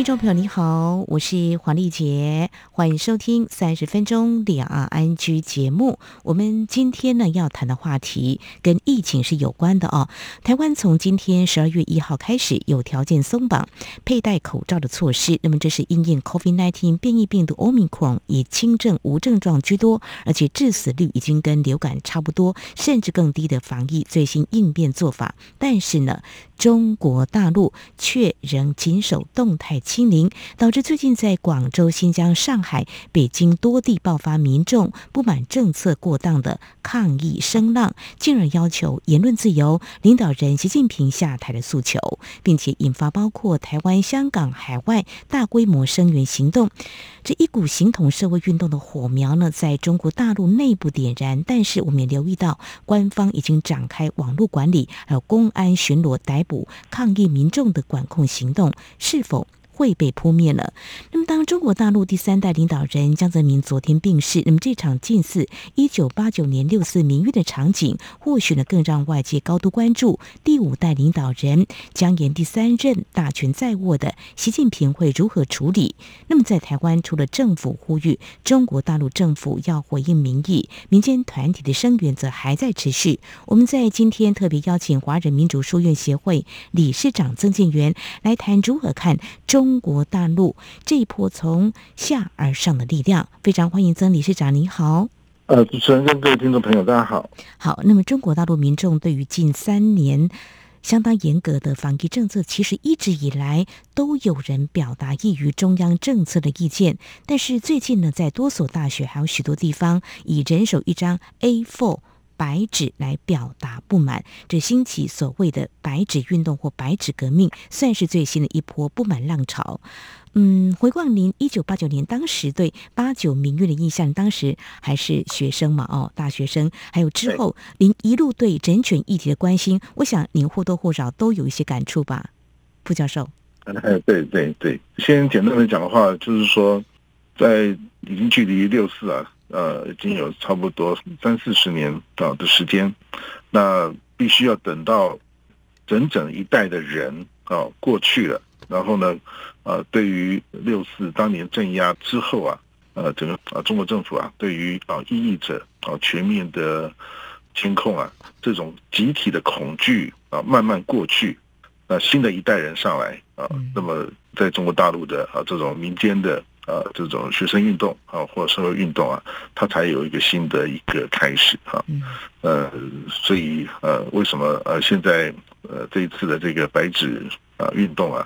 听众朋友你好，我是黄丽杰，欢迎收听三十分钟两岸 ING 节目。我们今天呢要谈的话题跟疫情是有关的哦。台湾从今天十二月一号开始有条件松绑佩戴口罩的措施，那么这是因应 COVID-19 变异病毒 Omicron 以轻症无症状居多，而且致死率已经跟流感差不多，甚至更低的防疫最新应变做法。但是呢，中国大陆却仍谨守动态清零，导致最近在广州、新疆、上海、北京多地爆发民众不满政策过当的抗议声浪，进而要求言论自由、领导人习近平下台的诉求，并且引发包括台湾、香港、海外大规模声援行动。这一股形同社会运动的火苗呢，在中国大陆内部点燃，但是我们也留意到，官方已经展开网络管理，还有公安巡逻逮捕补。抗议民众的管控行动是否会被扑灭了。那么，当中国大陆第三代领导人江泽民昨天病逝，那么这场近似一九八九年六四民运的场景，或许呢更让外界高度关注第五代领导人将沿第三任大权在握的习近平会如何处理。那么，在台湾，除了政府呼吁中国大陆政府要回应民意，民间团体的声援则还在持续。我们在今天特别邀请华人民主书院协会理事长曾建元来谈如何看中。中国大陆这一波从下而上的力量，非常欢迎曾理事长，你好。呃，主持人跟各位听众朋友，大家好。好，那么中国大陆民众对于近三年相当严格的防疫政策，其实一直以来都有人表达异于中央政策的意见。但是最近呢，在多所大学还有许多地方，以人手一张 A4。白纸来表达不满，这兴起所谓的“白纸运动”或“白纸革命”，算是最新的一波不满浪潮。嗯，回望您一九八九年当时对八九民运的印象，当时还是学生嘛，哦，大学生，还有之后您一路对人权议题的关心，我想您或多或少都有一些感触吧，傅教授。嗯，对对对，先简单的讲的话，就是说，在已经距离六四啊。呃，已经有差不多三四十年啊的时间，那必须要等到整整一代的人啊过去了，然后呢，呃，对于六四当年镇压之后啊，呃，整个啊中国政府啊，对于啊异议者啊全面的监控啊，这种集体的恐惧啊慢慢过去，那新的一代人上来啊，那么在中国大陆的啊这种民间的。呃，这种学生运动啊，或社会运动啊，它才有一个新的一个开始哈。呃，所以呃，为什么呃现在呃这一次的这个白纸啊运动啊，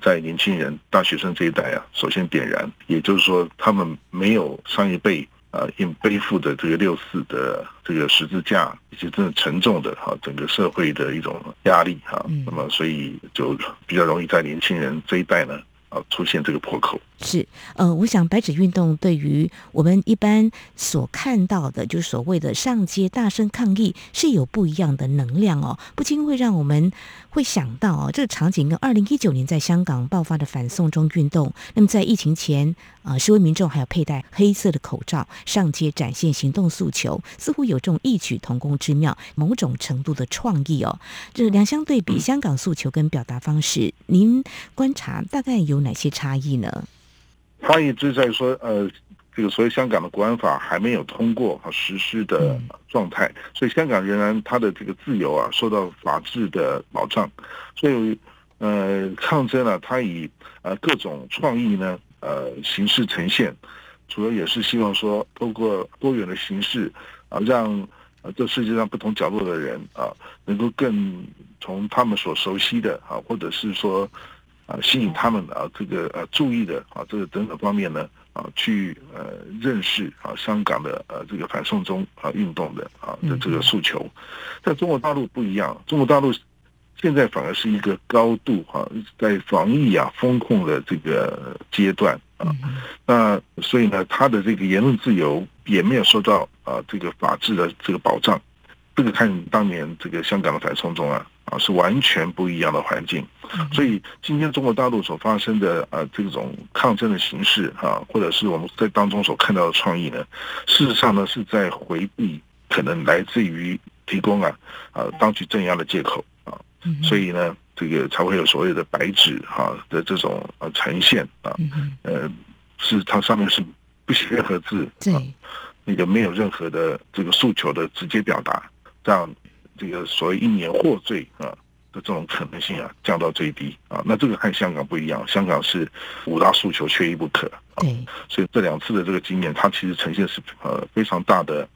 在年轻人、大学生这一代啊，首先点燃，也就是说，他们没有上一辈啊，因背负的这个六四的这个十字架，以及真的沉重的哈整个社会的一种压力哈。那么，所以就比较容易在年轻人这一代呢。出现这个破口。是呃，我想白纸运动对于我们一般所看到的，就是所谓的上街大声抗议，是有不一样的能量哦，不禁会让我们会想到哦，这个场景跟二零一九年在香港爆发的反送中运动，那么在疫情前啊、呃，示威民众还有佩戴黑色的口罩上街展现行动诉求，似乎有这种异曲同工之妙，某种程度的创意哦。这两相对比，香港诉求跟表达方式，嗯、您观察大概有哪些差异呢？差异就在于说，呃，这个所谓香港的国安法还没有通过和实施的状态，嗯、所以香港仍然它的这个自由啊受到法治的保障，所以呃抗争啊，它以呃各种创意呢呃形式呈现，主要也是希望说通过多元的形式啊，让呃这世界上不同角落的人啊能够更从他们所熟悉的啊，或者是说。啊，吸引他们啊，这个呃注意的啊，这个等等方面呢啊，去呃认识啊香港的呃这个反送中啊运动的啊的这个诉求，在中国大陆不一样，中国大陆现在反而是一个高度啊在防疫啊风控的这个阶段啊，那所以呢，他的这个言论自由也没有受到啊这个法治的这个保障，这个看当年这个香港的反送中啊啊，是完全不一样的环境。所以今天中国大陆所发生的呃这种抗争的形式啊，或者是我们在当中所看到的创意呢，事实上呢是在回避可能来自于提供啊啊当局镇压的借口啊，所以呢这个才会有所谓的白纸哈的这种呃呈现啊，呃是它上面是不写任何字，对，那个没有任何的这个诉求的直接表达，让这个所谓一年获罪啊。的这种可能性啊，降到最低啊，那这个和香港不一样，香港是五大诉求缺一不可。对，所以这两次的这个经验，它其实呈现是呃非常大的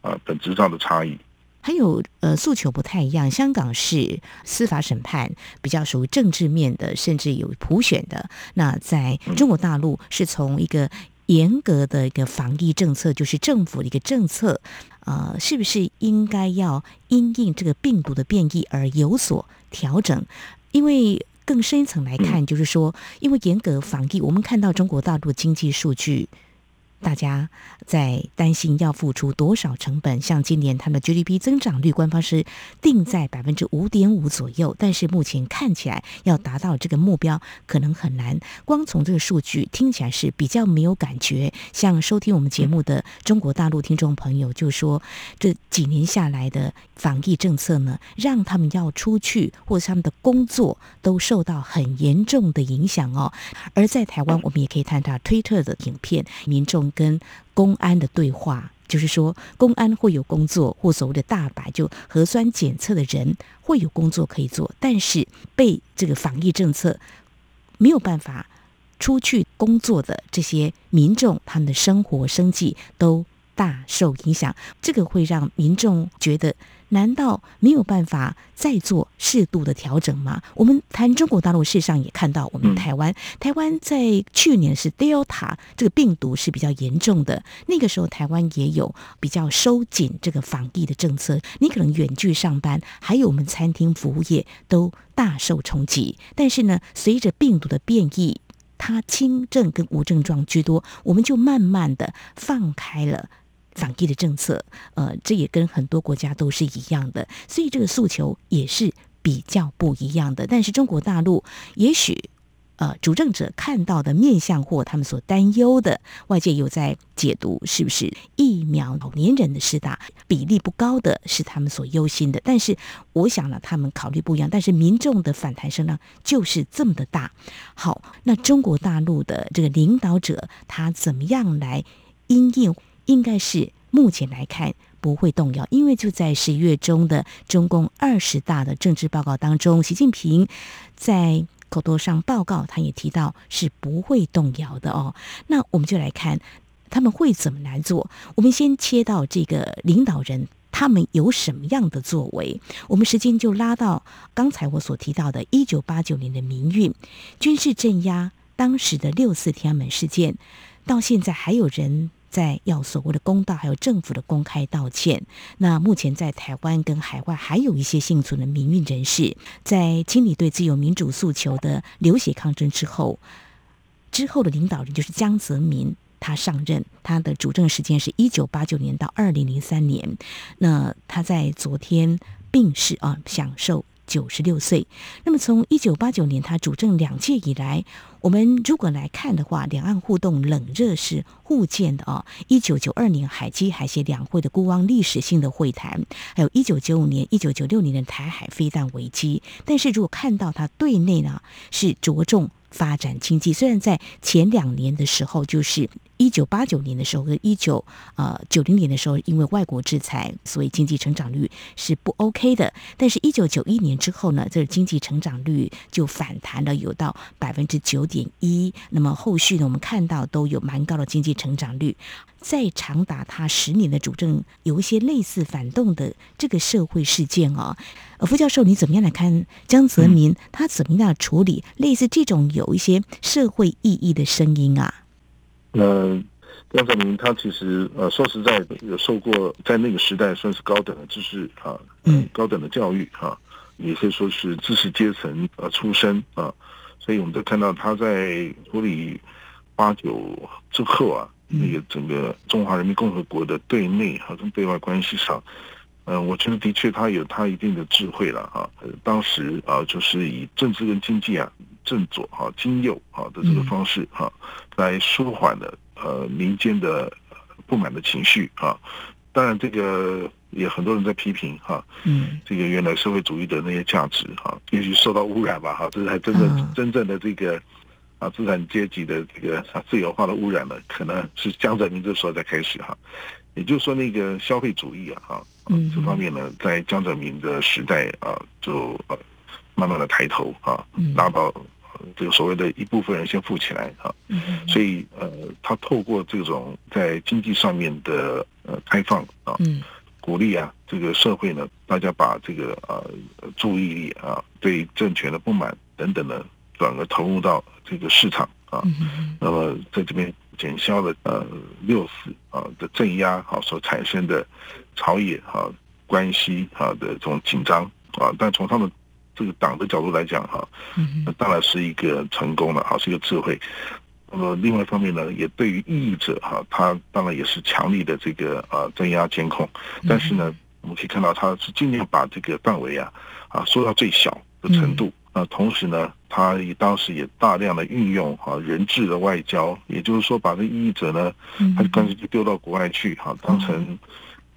啊本质上的差异。还有呃诉求不太一样，香港是司法审判比较属于政治面的，甚至有普选的。那在中国大陆是从一个严格的一个防疫政策，就是政府的一个政策。呃，是不是应该要因应这个病毒的变异而有所调整？因为更深一层来看，就是说，因为严格防疫，我们看到中国大陆的经济数据。大家在担心要付出多少成本？像今年它的 GDP 增长率，官方是定在百分之五点五左右，但是目前看起来要达到这个目标可能很难。光从这个数据听起来是比较没有感觉。像收听我们节目的中国大陆听众朋友就说，这几年下来的防疫政策呢，让他们要出去或者他们的工作都受到很严重的影响哦。而在台湾，我们也可以看到推特的影片，民众。跟公安的对话，就是说，公安会有工作，或所谓的大白，就核酸检测的人会有工作可以做，但是被这个防疫政策没有办法出去工作的这些民众，他们的生活生计都大受影响，这个会让民众觉得。难道没有办法再做适度的调整吗？我们谈中国大陆，事实上也看到，我们台湾，台湾在去年是 Delta 这个病毒是比较严重的，那个时候台湾也有比较收紧这个防疫的政策，你可能远距上班，还有我们餐厅服务业都大受冲击。但是呢，随着病毒的变异，它轻症跟无症状居多，我们就慢慢的放开了。防疫的政策，呃，这也跟很多国家都是一样的，所以这个诉求也是比较不一样的。但是中国大陆也许，呃，主政者看到的面向或他们所担忧的，外界有在解读，是不是疫苗老年人的施打比例不高的是他们所忧心的？但是我想呢，他们考虑不一样。但是民众的反弹声浪就是这么的大。好，那中国大陆的这个领导者他怎么样来因应？应该是目前来看不会动摇，因为就在十一月中的中共二十大的政治报告当中，习近平在口头上报告，他也提到是不会动摇的哦。那我们就来看他们会怎么来做。我们先切到这个领导人，他们有什么样的作为？我们时间就拉到刚才我所提到的一九八九年的民运，军事镇压当时的六四天安门事件，到现在还有人。在要所谓的公道，还有政府的公开道歉。那目前在台湾跟海外还有一些幸存的民运人士，在清理对自由民主诉求的流血抗争之后，之后的领导人就是江泽民，他上任，他的主政时间是一九八九年到二零零三年。那他在昨天病逝啊，享受。九十六岁。那么，从一九八九年他主政两届以来，我们如果来看的话，两岸互动冷热是互见的啊。一九九二年海基海协两会的孤汪历史性的会谈，还有一九九五年、一九九六年的台海飞弹危机。但是如果看到他对内呢，是着重发展经济。虽然在前两年的时候，就是。一九八九年的时候和一九呃九零年的时候，因为外国制裁，所以经济成长率是不 OK 的。但是，一九九一年之后呢，这个经济成长率就反弹了，有到百分之九点一。那么后续呢，我们看到都有蛮高的经济成长率。在长达他十年的主政，有一些类似反动的这个社会事件啊、哦。副教授，你怎么样来看江泽民他怎么样处理类似这种有一些社会意义的声音啊？呃，江泽民他其实呃说实在的，有受过在那个时代算是高等的知识啊，嗯，高等的教育啊，也可以说是知识阶层呃出身啊，所以我们都看到他在处理八九之后啊，那个整个中华人民共和国的对内和跟对外关系上，嗯，我觉得的确他有他一定的智慧了哈。当时啊，就是以政治跟经济啊，正左哈、经右哈的这个方式哈，来舒缓的呃民间的不满的情绪啊。当然，这个也很多人在批评哈，嗯，这个原来社会主义的那些价值哈，也许受到污染吧哈，这是还真正真正的这个啊资产阶级的这个自由化的污染呢，可能是江泽民这时候才开始哈。也就是说，那个消费主义啊，哈，这方面呢，在江泽民的时代啊，就呃慢慢的抬头啊，拉到这个所谓的一部分人先富起来啊，所以呃，他透过这种在经济上面的呃开放啊，鼓励啊，这个社会呢，大家把这个呃注意力啊，对政权的不满等等呢，转而投入到这个市场啊，那么在这边。减消了呃六四啊的镇压啊所产生的朝野啊关系啊的这种紧张啊，但从他们这个党的角度来讲哈，那当然是一个成功了哈，是一个智慧。那么另外一方面呢，也对于异议者哈，他当然也是强力的这个啊镇压监控，但是呢，我们可以看到他是尽量把这个范围啊啊缩到最小的程度。那同时呢，他也当时也大量的运用哈人质的外交，也就是说，把这异议者呢，他就干脆就丢到国外去哈，当成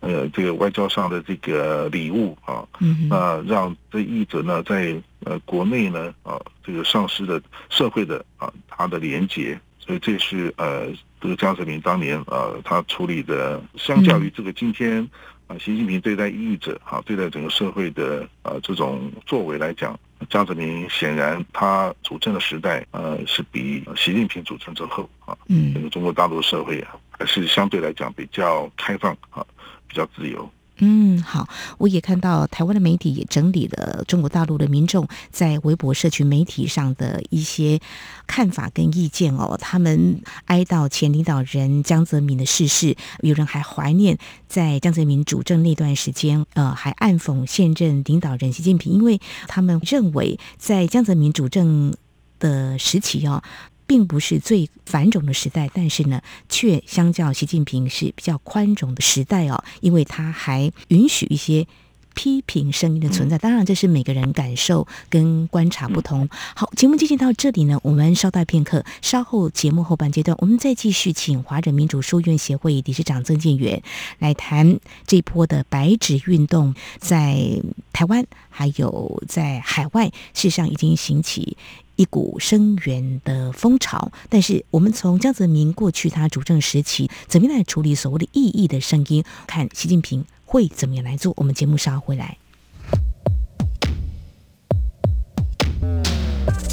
呃这个外交上的这个礼物啊，那让这异议者呢在呃国内呢啊这个丧失的社会的啊他的连结，所以这是呃这个江泽民当年啊他处理的，相较于这个今天啊习近平对待异议者哈对待整个社会的啊这种作为来讲。江泽民显然，他主政的时代，呃，是比习近平主政之后啊，嗯，整个中国大陆社会啊，还是相对来讲比较开放啊，比较自由。嗯，好，我也看到台湾的媒体也整理了中国大陆的民众在微博社群媒体上的一些看法跟意见哦。他们哀悼前领导人江泽民的逝世，有人还怀念在江泽民主政那段时间，呃，还暗讽现任领导人习近平，因为他们认为在江泽民主政的时期哦。并不是最繁荣的时代，但是呢，却相较习近平是比较宽容的时代哦，因为他还允许一些批评声音的存在。当然，这是每个人感受跟观察不同。好，节目进行到这里呢，我们稍待片刻，稍后节目后半阶段，我们再继续请华人民主书院协会理事长曾建元来谈这波的白纸运动，在台湾还有在海外，事实上已经兴起。一股声援的风潮，但是我们从江泽民过去他主政时期怎么样来处理所谓的异议的声音，看习近平会怎么样来做。我们节目稍后回来。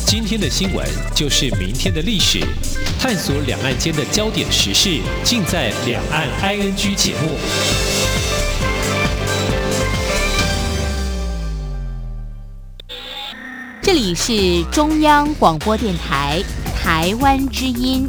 今天的新闻就是明天的历史，探索两岸间的焦点时事，尽在《两岸 ING》节目。这里是中央广播电台台湾之音。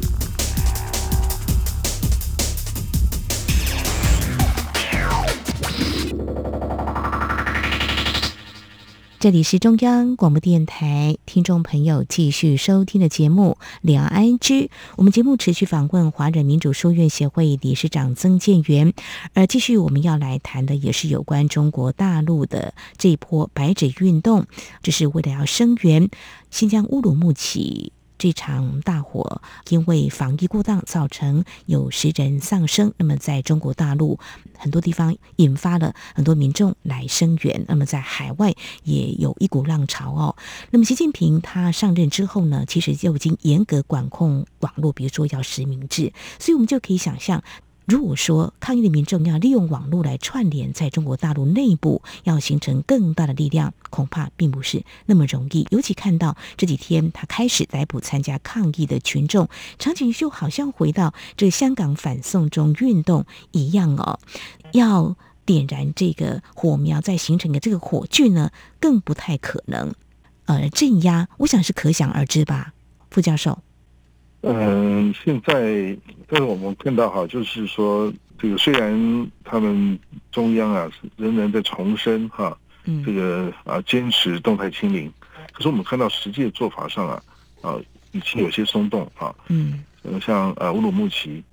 这里是中央广播电台，听众朋友继续收听的节目《两岸居》。我们节目持续访问华人民主书院协会理事长曾建元，而继续我们要来谈的也是有关中国大陆的这一波白纸运动，这是为了要声援新疆乌鲁木齐。这场大火因为防疫过当，造成有十人丧生。那么，在中国大陆很多地方引发了很多民众来声援。那么，在海外也有一股浪潮哦。那么，习近平他上任之后呢，其实就已经严格管控网络，比如说要实名制。所以，我们就可以想象。如果说抗议的民众要利用网络来串联，在中国大陆内部要形成更大的力量，恐怕并不是那么容易。尤其看到这几天他开始逮捕参加抗议的群众，场景就好像回到这香港反送中运动一样哦。要点燃这个火苗，再形成的这个火炬呢，更不太可能。呃，镇压，我想是可想而知吧，傅教授。嗯，现在但是我们看到哈，就是说这个虽然他们中央啊仍然在重申哈，这个啊坚持动态清零，可是我们看到实际的做法上啊啊已经有些松动啊，嗯，像呃乌鲁木齐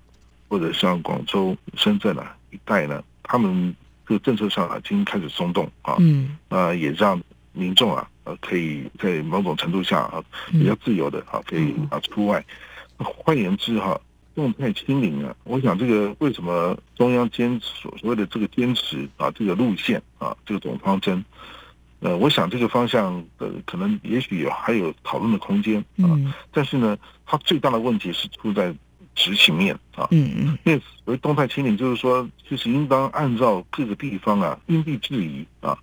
或者像广州、深圳啊一带呢，他们这个政策上啊，已经开始松动啊，嗯，啊，也让民众啊，呃，可以在某种程度下啊，比较自由的啊，可以啊出外。换言之哈，动态清零啊，我想这个为什么中央坚持所谓的这个坚持啊，这个路线啊，这个总方针，呃，我想这个方向呃，可能也许有还有讨论的空间啊，但是呢，它最大的问题是出在。执行面啊，嗯嗯，因为所谓动态清零，就是说，就是应当按照各个地方啊因地制宜啊，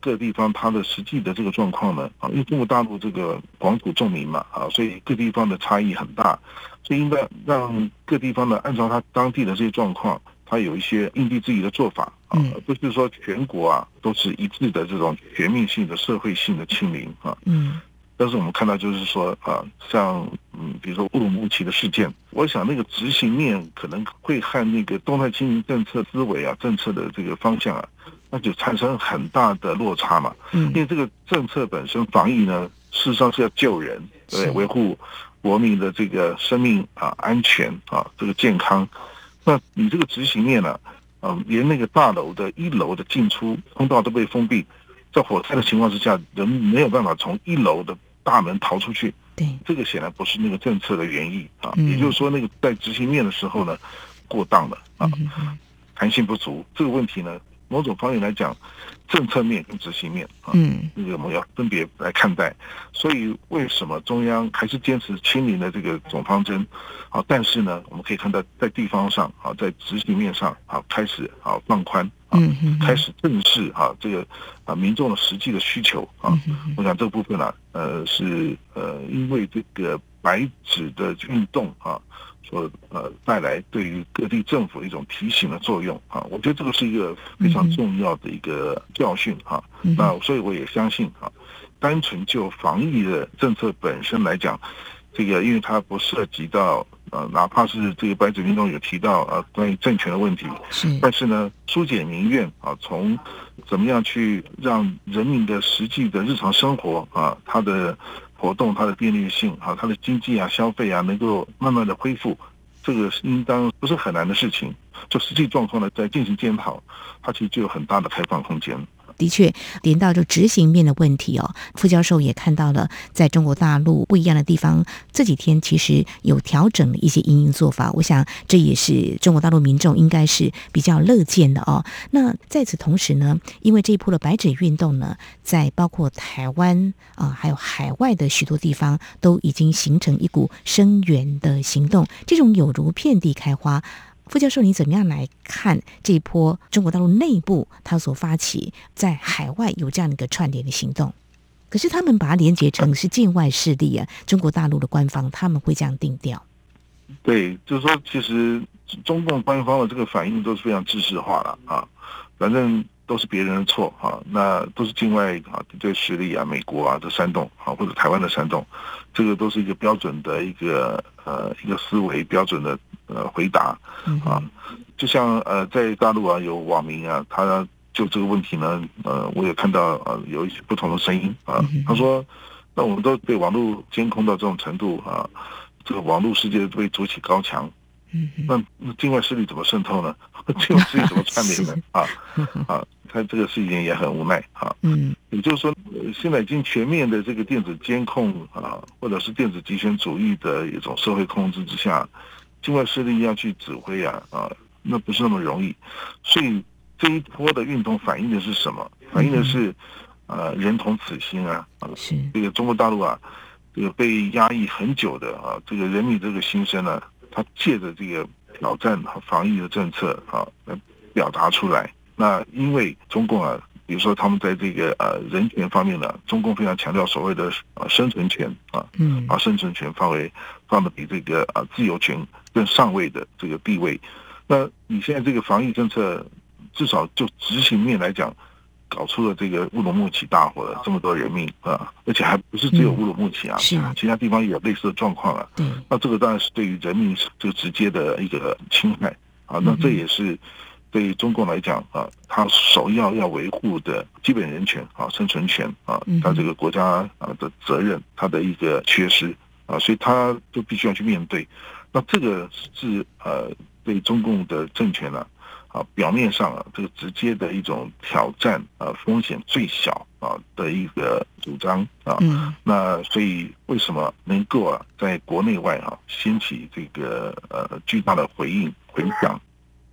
各地方它的实际的这个状况呢啊，因为中国大陆这个广土众民嘛啊，所以各地方的差异很大，所以应该让各地方呢按照它当地的这些状况，它有一些因地制宜的做法啊，不是说全国啊都是一致的这种全面性的社会性的清零啊，嗯。但是我们看到，就是说啊，像嗯，比如说乌鲁木齐的事件，我想那个执行面可能会和那个动态清零政策思维啊、政策的这个方向啊，那就产生很大的落差嘛。嗯。因为这个政策本身防疫呢，事实上是要救人，对，维护国民的这个生命啊、安全啊、这个健康。那你这个执行面呢，嗯，连那个大楼的一楼的进出通道都被封闭，在火灾的情况之下，人没有办法从一楼的。大门逃出去，对，这个显然不是那个政策的原意啊。也就是说，那个在执行面的时候呢，过当了啊，弹性不足。这个问题呢，某种方面来讲，政策面跟执行面啊，嗯，那个我们要分别来看待。所以，为什么中央还是坚持清零的这个总方针？好，但是呢，我们可以看到在地方上啊，在执行面上啊，开始啊放宽。嗯嗯，开始正视啊这个啊民众的实际的需求啊，我想这个部分呢、啊，呃是呃因为这个白纸的运动啊，所呃带来对于各地政府的一种提醒的作用啊，我觉得这个是一个非常重要的一个教训啊。那所以我也相信啊，单纯就防疫的政策本身来讲，这个因为它不涉及到。呃，哪怕是这个白纸运动有提到呃关于政权的问题，是，但是呢，疏解民怨啊，从怎么样去让人民的实际的日常生活啊，它的活动、它的便利性啊，它的经济啊、消费啊，能够慢慢的恢复，这个应当不是很难的事情。就实际状况呢，在进行检讨，它其实就有很大的开放空间。的确，连到就执行面的问题哦，副教授也看到了，在中国大陆不一样的地方，这几天其实有调整了一些因应做法。我想这也是中国大陆民众应该是比较乐见的哦。那在此同时呢，因为这一波的白纸运动呢，在包括台湾啊，还有海外的许多地方，都已经形成一股声援的行动，这种有如遍地开花。傅教授，你怎么样来看这一波中国大陆内部他所发起在海外有这样的一个串联的行动？可是他们把它连接成是境外势力啊，中国大陆的官方他们会这样定调？对，就是说，其实中共官方的这个反应都是非常知识化了啊，反正都是别人的错啊，那都是境外啊敌对势力啊，美国啊的煽动啊，或者台湾的煽动，这个都是一个标准的一个呃一个思维标准的。呃，回答啊，就像呃，在大陆啊，有网民啊，他就这个问题呢，呃，我也看到呃，有一些不同的声音啊。他说，那我们都被网络监控到这种程度啊，这个网络世界被筑起高墙，那那境外势力怎么渗透呢？境外势力怎么串联呢？啊啊，他这个事情也很无奈啊。嗯，也就是说，现在已经全面的这个电子监控啊，或者是电子集权主义的一种社会控制之下。境外势力要去指挥啊啊，那不是那么容易。所以这一波的运动反映的是什么？反映的是，呃，人同此心啊啊。是这个中国大陆啊，这个被压抑很久的啊，这个人民这个心声呢，他借着这个挑战和防疫的政策啊，来表达出来。那因为中共啊。比如说，他们在这个呃人权方面呢，中共非常强调所谓的呃生存权啊，嗯，把生存权放为放的比这个啊自由权更上位的这个地位。那你现在这个防疫政策，至少就执行面来讲，搞出了这个乌鲁木齐大火了这么多人命啊，而且还不是只有乌鲁木齐啊，是其他地方也有类似的状况啊。嗯，那这个当然是对于人民这个直接的一个侵害啊，那这也是。对于中共来讲啊，他首要要维护的基本人权啊、生存权啊，他这个国家啊的责任，他的一个缺失啊，所以他都必须要去面对。那这个是呃，对中共的政权呢啊，啊，表面上啊，这个直接的一种挑战啊，风险最小啊的一个主张啊。嗯。那所以为什么能够啊，在国内外啊掀起这个呃巨大的回应回响，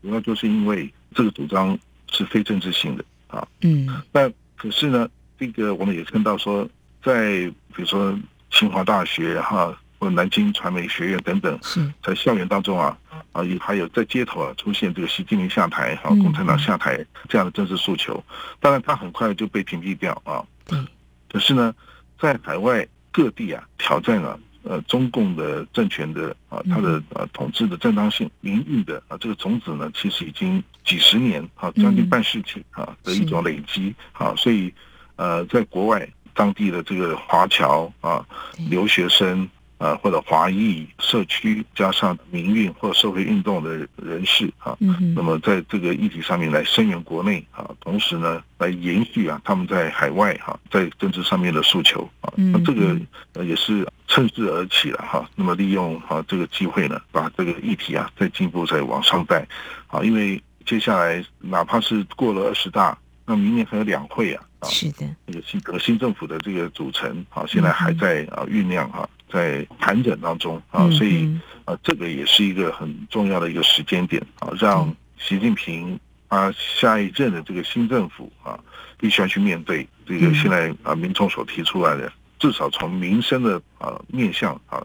主要就是因为这个主张是非政治性的啊。嗯。那可是呢，这个我们也看到说，在比如说清华大学哈。南京传媒学院等等，在校园当中啊，啊，也还有在街头啊出现这个习近平下台、啊共产党下台这样的政治诉求，当然他很快就被屏蔽掉啊。嗯。可是呢，在海外各地啊挑战啊，呃，中共的政权的啊，他的呃统治的正当性、民运的啊这个种子呢，其实已经几十年啊，将近半世纪啊的一种累积啊，所以呃，在国外当地的这个华侨啊留学生。啊，或者华裔社区加上民运或社会运动的人士啊，嗯、那么在这个议题上面来声援国内啊，同时呢来延续啊他们在海外哈、啊、在政治上面的诉求啊，那这个呃也是趁势而起了哈、啊，那么利用啊这个机会呢，把这个议题啊再进一步再往上带啊，因为接下来哪怕是过了二十大，那明年还有两会啊，啊是的，这个新革新政府的这个组成啊，现在还在啊酝酿哈。在盘整当中啊，所以啊，这个也是一个很重要的一个时间点啊，让习近平啊下一任的这个新政府啊，必须要去面对这个现在啊民众所提出来的，至少从民生的啊面向啊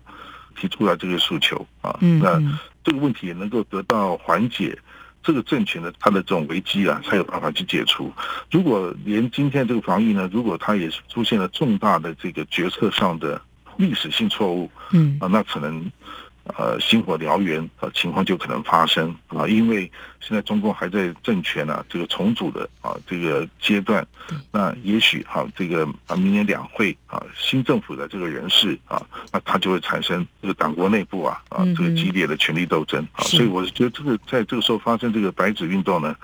提出来这个诉求啊，那这个问题也能够得到缓解，这个政权的它的这种危机啊，才有办法去解除。如果连今天这个防疫呢，如果它也出现了重大的这个决策上的。历史性错误，嗯啊，那可能，呃，星火燎原呃，情况就可能发生啊，因为现在中共还在政权啊这个重组的啊这个阶段，那也许哈这个啊明年两会啊新政府的这个人事啊，那他就会产生这个党国内部啊啊这个激烈的权力斗争啊，所以我觉得这个在这个时候发生这个白纸运动呢。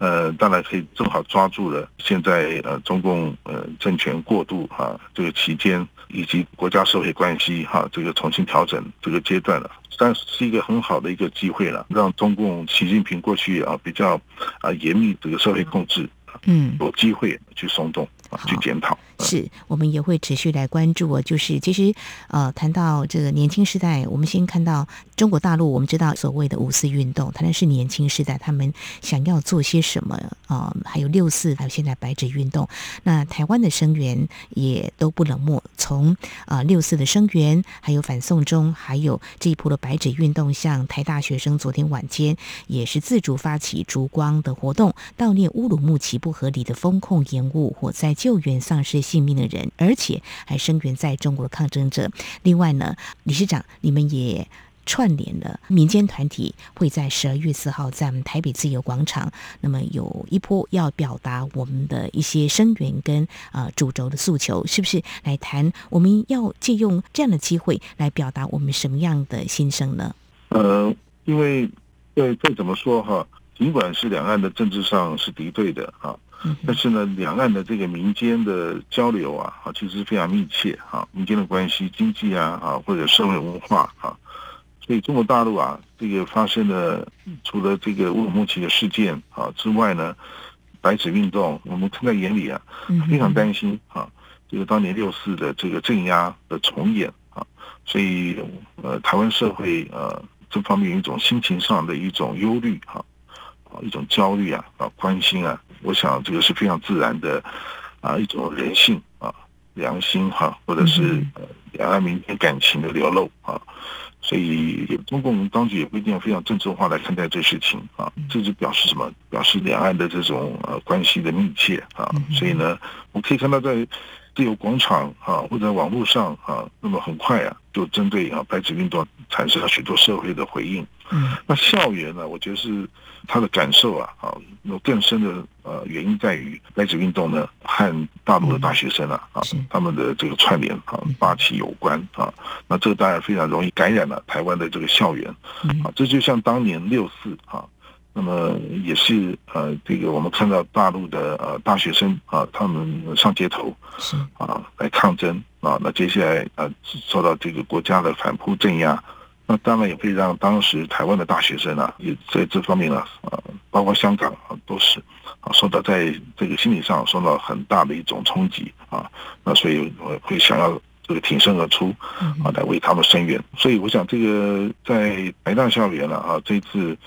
呃，当然可以正好抓住了现在呃中共呃政权过渡哈、啊、这个期间，以及国家社会关系哈、啊、这个重新调整这个阶段了，但是是一个很好的一个机会了，让中共习近平过去啊比较啊严密这个社会控制，嗯，有机会去松动。去检讨，是我们也会持续来关注哦。就是其实，呃，谈到这个年轻时代，我们先看到中国大陆，我们知道所谓的五四运动，谈的是年轻时代他们想要做些什么啊、呃？还有六四，还有现在白纸运动。那台湾的声援也都不冷漠，从啊、呃、六四的声援，还有反送中，还有这一波的白纸运动，像台大学生昨天晚间也是自主发起烛光的活动，悼念乌鲁木齐不合理的风控延误火灾。救援丧失性命的人，而且还声援在中国的抗争者。另外呢，理事长，你们也串联了民间团体，会在十二月四号在我们台北自由广场，那么有一波要表达我们的一些声援跟啊、主轴的诉求，是不是？来谈，我们要借用这样的机会来表达我们什么样的心声呢？呃，因为对，再怎么说哈，尽管是两岸的政治上是敌对的哈。但是呢，两岸的这个民间的交流啊，啊，其实非常密切哈，民间的关系、经济啊，啊，或者社会文化啊，所以中国大陆啊，这个发生的除了这个乌鲁木齐的事件啊之外呢，白纸运动，我们看在眼里啊，非常担心啊，这个当年六四的这个镇压的重演啊，所以呃，台湾社会呃这方面有一种心情上的一种忧虑哈，啊，一种焦虑啊，啊，关心啊。我想这个是非常自然的，啊，一种人性啊，良心哈、啊，或者是呃两岸民间感情的流露啊，所以中共当局也不一定要非常政治化来看待这事情啊，这就表示什么？表示两岸的这种呃关系的密切啊，所以呢，我们可以看到在自由广场啊，或者网络上啊，那么很快啊，就针对啊白纸运动产生了许多社会的回应。嗯，那校园呢？我觉得是他的感受啊，啊，有更深的呃原因在于白纸运动呢和大陆的大学生啊啊他们的这个串联啊发起有关啊，那这个当然非常容易感染了台湾的这个校园啊，这就像当年六四啊，那么也是呃这个我们看到大陆的呃大学生啊，他们上街头是啊来抗争啊，那接下来呃受到这个国家的反扑镇压。那当然也会让当时台湾的大学生啊，也在这方面啊，啊，包括香港啊，都是啊受到在这个心理上受到很大的一种冲击啊，那所以我会想要这个挺身而出啊，来为他们声援。所以我想，这个在台大校园了啊，这一次。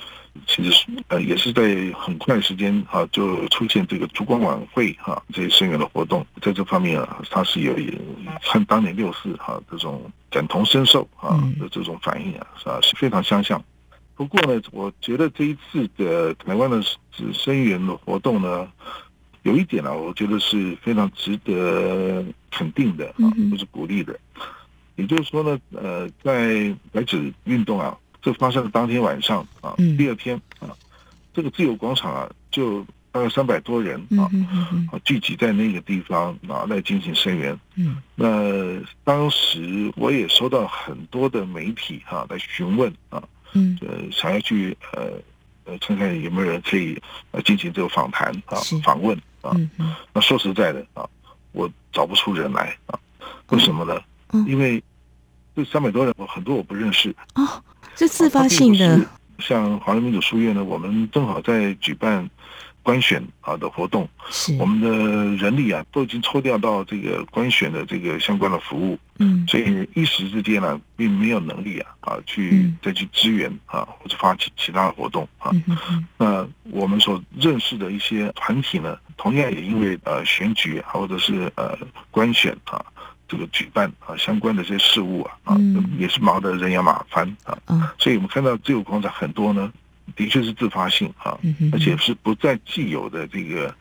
其实呃也是在很快的时间哈、啊，就出现这个烛光晚会哈、啊，这些声援的活动，在这方面啊，它是有和当年六四哈这种感同身受啊的这种反应啊，是啊是非常相像。不过呢，我觉得这一次的台湾的声援的活动呢，有一点呢、啊，我觉得是非常值得肯定的啊，不是鼓励的。也就是说呢，呃，在白纸运动啊。这发生的当天晚上啊，第二天啊，这个自由广场啊，就大概三百多人啊，啊聚集在那个地方啊来进行声援。嗯，那当时我也收到很多的媒体哈、啊、来询问啊，嗯，呃，想要去呃呃看看有没有人可以呃进行这个访谈啊访问啊。那说实在的啊，我找不出人来啊，为什么呢？因为这三百多人，我很多我不认识。哦。是自发性的，像华人民主书院呢，我们正好在举办官选啊的活动，是我们的人力啊都已经抽调到这个官选的这个相关的服务，嗯，所以一时之间呢，并没有能力啊啊去再去支援啊或者发起其他的活动啊，那我们所认识的一些团体呢，同样也因为呃选举或者是呃官选啊。这个举办啊，相关的这些事务啊，啊，也是忙得人仰马翻啊，所以我们看到自由广场很多呢，的确是自发性啊，而且是不再既有的这个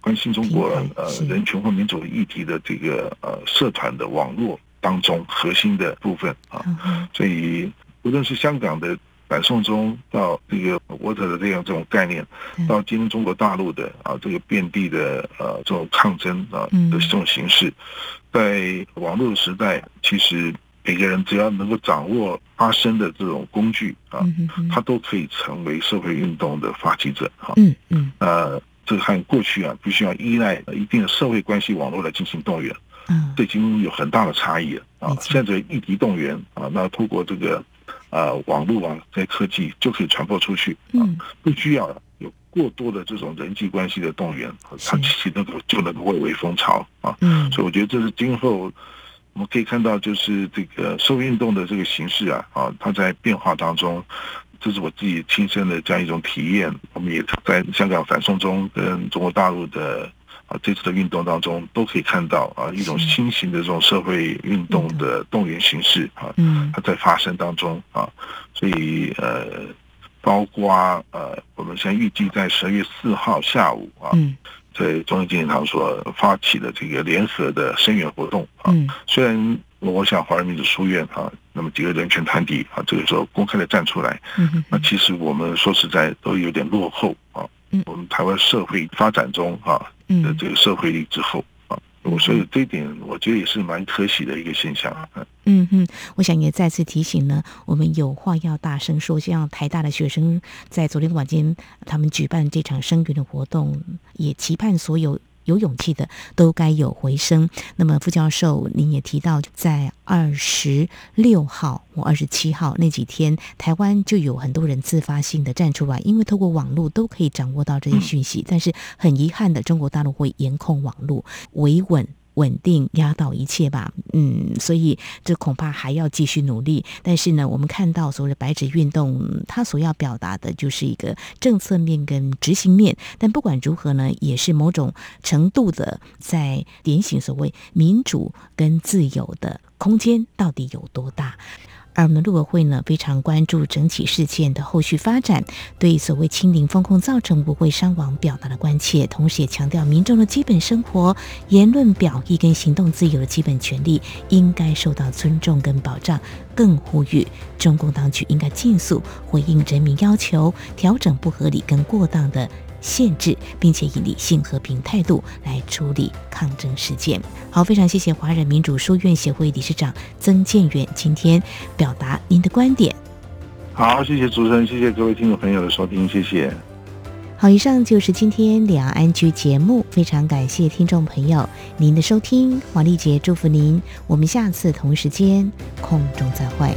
关心中国呃人权或民主议题的这个呃社团的网络当中核心的部分啊，所以无论是香港的反送中到这个 What 的这样这种概念，到今天中国大陆的啊这个遍地的呃这种抗争啊的这种形式。在网络的时代，其实每个人只要能够掌握发声的这种工具啊，他都可以成为社会运动的发起者啊。嗯嗯。呃，这个和过去啊，必须要依赖一定的社会关系网络来进行动员。嗯。这已经有很大的差异了啊。现在议题动员啊，那通过这个呃网络啊，这些科技就可以传播出去啊，不需要有。过多的这种人际关系的动员，它其实能够就能够蔚为风潮啊。嗯，所以我觉得这是今后我们可以看到，就是这个社会运动的这个形式啊，啊，它在变化当中，这是我自己亲身的这样一种体验。我们也在香港反送中跟中国大陆的啊这次的运动当中，都可以看到啊一种新型的这种社会运动的动员形式啊，它在发生当中啊，所以呃。包括呃，我们现在预计在十二月四号下午啊，在中央纪念堂所发起的这个联合的声援活动啊，虽然我想华人民主书院啊，那么几个人权团体啊，这个时候公开的站出来，那其实我们说实在都有点落后啊，我们台湾社会发展中啊的这个社会力之后。所以这一点，我觉得也是蛮可喜的一个现象。嗯嗯，我想也再次提醒呢，我们有话要大声说。像台大的学生在昨天晚间，他们举办这场声援的活动，也期盼所有。有勇气的都该有回声。那么，副教授，您也提到，在二十六号或二十七号那几天，台湾就有很多人自发性的站出来，因为透过网络都可以掌握到这些讯息。但是很遗憾的，中国大陆会严控网络，维稳。稳定压倒一切吧，嗯，所以这恐怕还要继续努力。但是呢，我们看到所谓的白纸运动，它所要表达的就是一个政策面跟执行面。但不管如何呢，也是某种程度的在点醒所谓民主跟自由的空间到底有多大。而我们陆委会呢，非常关注整起事件的后续发展，对所谓清零风控造成无会伤亡表达了关切，同时也强调民众的基本生活、言论表意跟行动自由的基本权利应该受到尊重跟保障，更呼吁中共当局应该尽速回应人民要求，调整不合理跟过当的。限制，并且以理性和平态度来处理抗争事件。好，非常谢谢华人民主书院协会理事长曾建远今天表达您的观点。好，谢谢主持人，谢谢各位听众朋友的收听，谢谢。好，以上就是今天两岸 ING 节目，非常感谢听众朋友您的收听，黄丽杰祝福您，我们下次同时间空中再会。